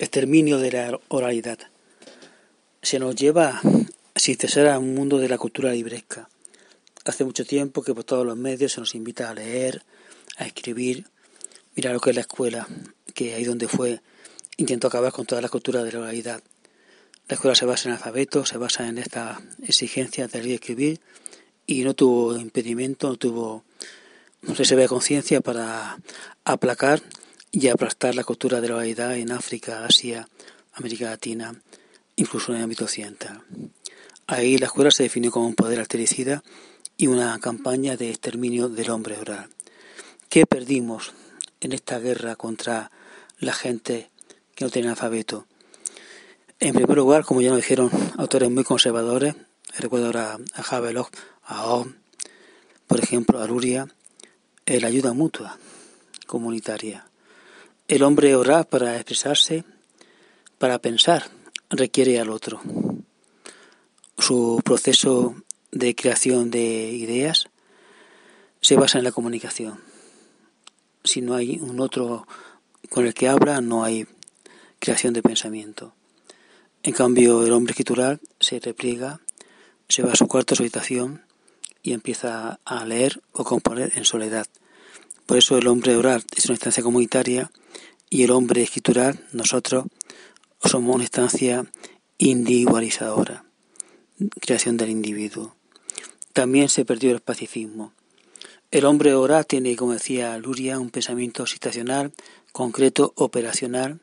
exterminio de la oralidad. Se nos lleva sin cesar a un mundo de la cultura libresca. Hace mucho tiempo que por todos los medios se nos invita a leer, a escribir. Mira lo que es la escuela, que ahí donde fue intentó acabar con toda la cultura de la oralidad. La escuela se basa en alfabeto, se basa en esta exigencia de leer y escribir y no tuvo impedimento, no tuvo no se ve conciencia para aplacar y aplastar la cultura de la oralidad en África, Asia, América Latina, incluso en el ámbito occidental. Ahí la escuela se definió como un poder altericida y una campaña de exterminio del hombre oral. ¿Qué perdimos en esta guerra contra la gente que no tiene alfabeto? En primer lugar, como ya nos dijeron autores muy conservadores, recuerdo ahora a Havelock, a O, por ejemplo, a Luria, la ayuda mutua comunitaria. El hombre ora para expresarse, para pensar, requiere al otro. Su proceso de creación de ideas se basa en la comunicación. Si no hay un otro con el que habla, no hay creación de pensamiento. En cambio, el hombre escritural se repliega, se va a su cuarto, a su habitación y empieza a leer o componer en soledad. Por eso el hombre oral es una instancia comunitaria y el hombre escritural, nosotros, somos una instancia individualizadora, creación del individuo. También se perdió el pacifismo. El hombre oral tiene, como decía Luria, un pensamiento situacional, concreto, operacional,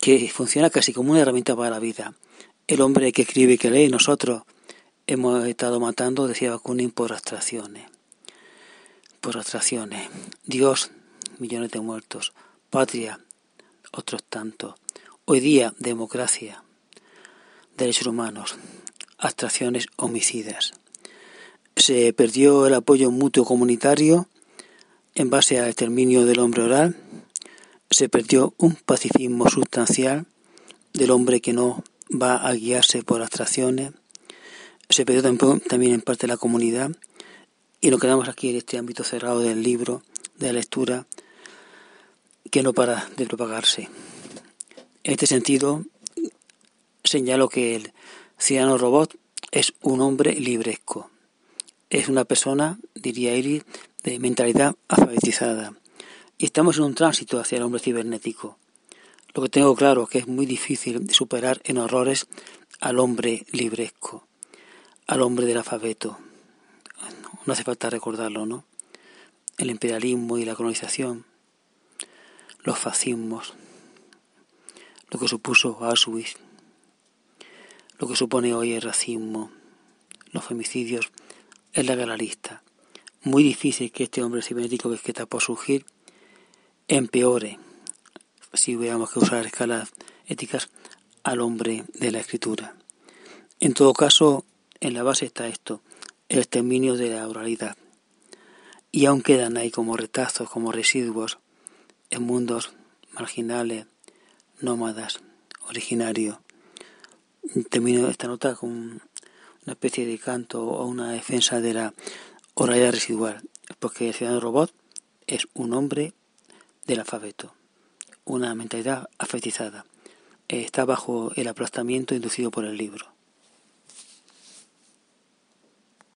que funciona casi como una herramienta para la vida. El hombre que escribe y que lee, nosotros hemos estado matando, decía Bakunin, por abstracciones. Por abstracciones. Dios, millones de muertos. Patria, otros tantos. Hoy día, democracia, derechos humanos, abstracciones homicidas. Se perdió el apoyo mutuo comunitario en base al exterminio del hombre oral. Se perdió un pacifismo sustancial del hombre que no va a guiarse por abstracciones se perdió también en parte la comunidad y nos quedamos aquí en este ámbito cerrado del libro, de la lectura, que no para de propagarse. En este sentido, señalo que el ciudadano robot es un hombre libresco. Es una persona, diría Iris, de mentalidad alfabetizada. Y estamos en un tránsito hacia el hombre cibernético. Lo que tengo claro es que es muy difícil superar en horrores al hombre libresco al hombre del alfabeto. No hace falta recordarlo, ¿no? El imperialismo y la colonización, los fascismos, lo que supuso Auschwitz, lo que supone hoy el racismo, los femicidios, es la gran lista. Muy difícil que este hombre cibernético que está por surgir empeore, si hubiéramos que usar escalas éticas, al hombre de la escritura. En todo caso, en la base está esto, el exterminio de la oralidad. Y aún quedan ahí como retazos, como residuos, en mundos marginales, nómadas, originarios. Termino esta nota con una especie de canto o una defensa de la oralidad residual, porque el ciudadano robot es un hombre del alfabeto, una mentalidad afetizada. Está bajo el aplastamiento inducido por el libro.